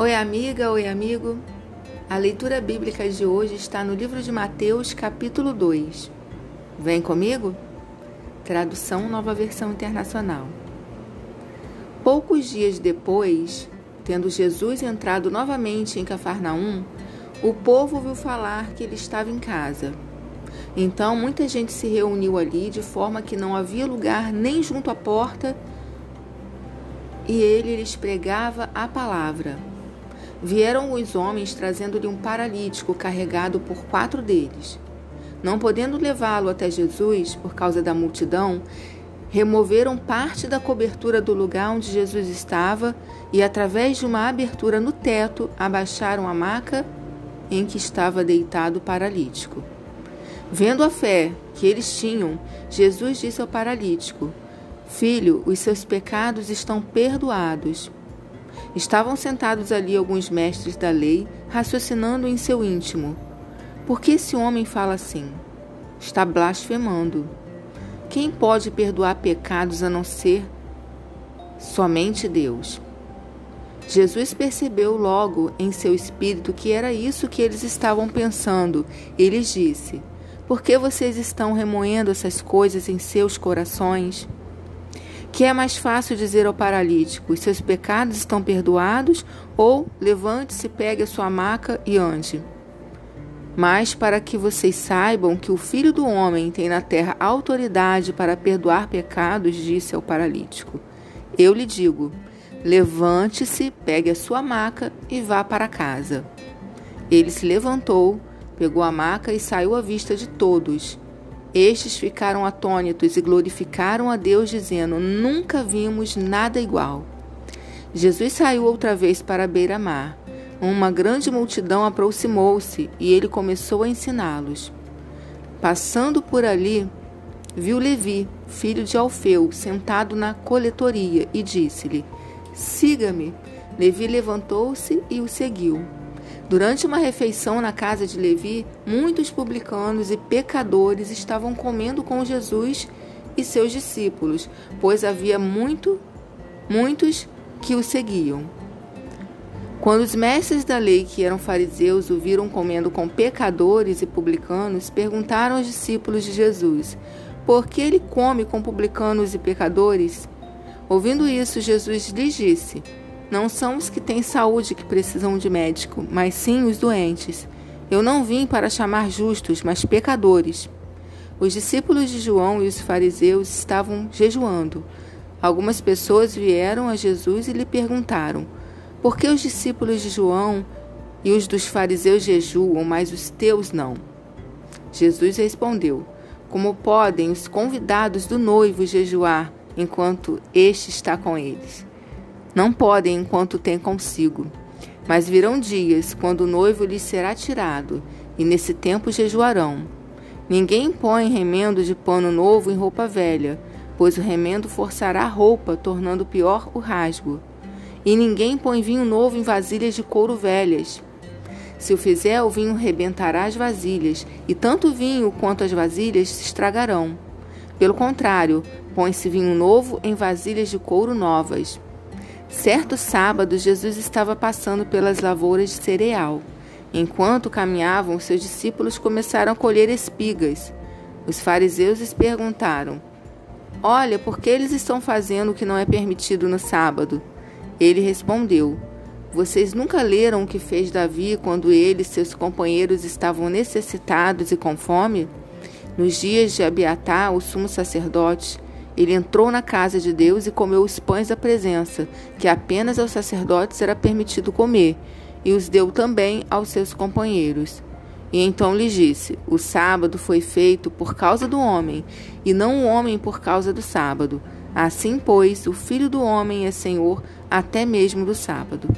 Oi, amiga, oi, amigo. A leitura bíblica de hoje está no livro de Mateus, capítulo 2. Vem comigo? Tradução Nova Versão Internacional. Poucos dias depois, tendo Jesus entrado novamente em Cafarnaum, o povo ouviu falar que ele estava em casa. Então muita gente se reuniu ali, de forma que não havia lugar nem junto à porta, e ele lhes pregava a palavra. Vieram os homens trazendo-lhe um paralítico carregado por quatro deles. Não podendo levá-lo até Jesus por causa da multidão, removeram parte da cobertura do lugar onde Jesus estava e, através de uma abertura no teto, abaixaram a maca em que estava deitado o paralítico. Vendo a fé que eles tinham, Jesus disse ao paralítico: Filho, os seus pecados estão perdoados. Estavam sentados ali alguns mestres da lei, raciocinando em seu íntimo: Por que esse homem fala assim? Está blasfemando. Quem pode perdoar pecados a não ser somente Deus? Jesus percebeu logo em seu espírito que era isso que eles estavam pensando e lhes disse: Por que vocês estão remoendo essas coisas em seus corações? Que é mais fácil dizer ao paralítico: seus pecados estão perdoados, ou levante-se, pegue a sua maca e ande. Mas para que vocês saibam que o Filho do Homem tem na terra autoridade para perdoar pecados, disse ao paralítico: Eu lhe digo: levante-se, pegue a sua maca e vá para casa. Ele se levantou, pegou a maca e saiu à vista de todos. Estes ficaram atônitos e glorificaram a Deus, dizendo: Nunca vimos nada igual. Jesus saiu outra vez para a beira-mar. Uma grande multidão aproximou-se e ele começou a ensiná-los. Passando por ali, viu Levi, filho de Alfeu, sentado na coletoria e disse-lhe: Siga-me. Levi levantou-se e o seguiu. Durante uma refeição na casa de Levi, muitos publicanos e pecadores estavam comendo com Jesus e seus discípulos, pois havia muito, muitos que o seguiam. Quando os mestres da lei, que eram fariseus, o viram comendo com pecadores e publicanos, perguntaram aos discípulos de Jesus: Por que ele come com publicanos e pecadores? Ouvindo isso, Jesus lhes disse: não são os que têm saúde que precisam de médico, mas sim os doentes. Eu não vim para chamar justos, mas pecadores. Os discípulos de João e os fariseus estavam jejuando. Algumas pessoas vieram a Jesus e lhe perguntaram: Por que os discípulos de João e os dos fariseus jejuam, mas os teus não? Jesus respondeu: Como podem os convidados do noivo jejuar enquanto este está com eles? Não podem enquanto tem consigo. Mas virão dias quando o noivo lhes será tirado, e nesse tempo jejuarão. Ninguém põe remendo de pano novo em roupa velha, pois o remendo forçará a roupa, tornando pior o rasgo. E ninguém põe vinho novo em vasilhas de couro velhas. Se o fizer, o vinho rebentará as vasilhas, e tanto o vinho quanto as vasilhas se estragarão. Pelo contrário, põe-se vinho novo em vasilhas de couro novas. Certo sábado, Jesus estava passando pelas lavouras de cereal. Enquanto caminhavam, seus discípulos começaram a colher espigas. Os fariseus lhes perguntaram: Olha, por que eles estão fazendo o que não é permitido no sábado? Ele respondeu: Vocês nunca leram o que fez Davi quando ele e seus companheiros estavam necessitados e com fome? Nos dias de Abiatar, o sumo sacerdote, ele entrou na casa de Deus e comeu os pães da presença, que apenas aos sacerdotes era permitido comer, e os deu também aos seus companheiros. E então lhes disse: O sábado foi feito por causa do homem, e não o homem por causa do sábado. Assim, pois, o filho do homem é senhor até mesmo do sábado.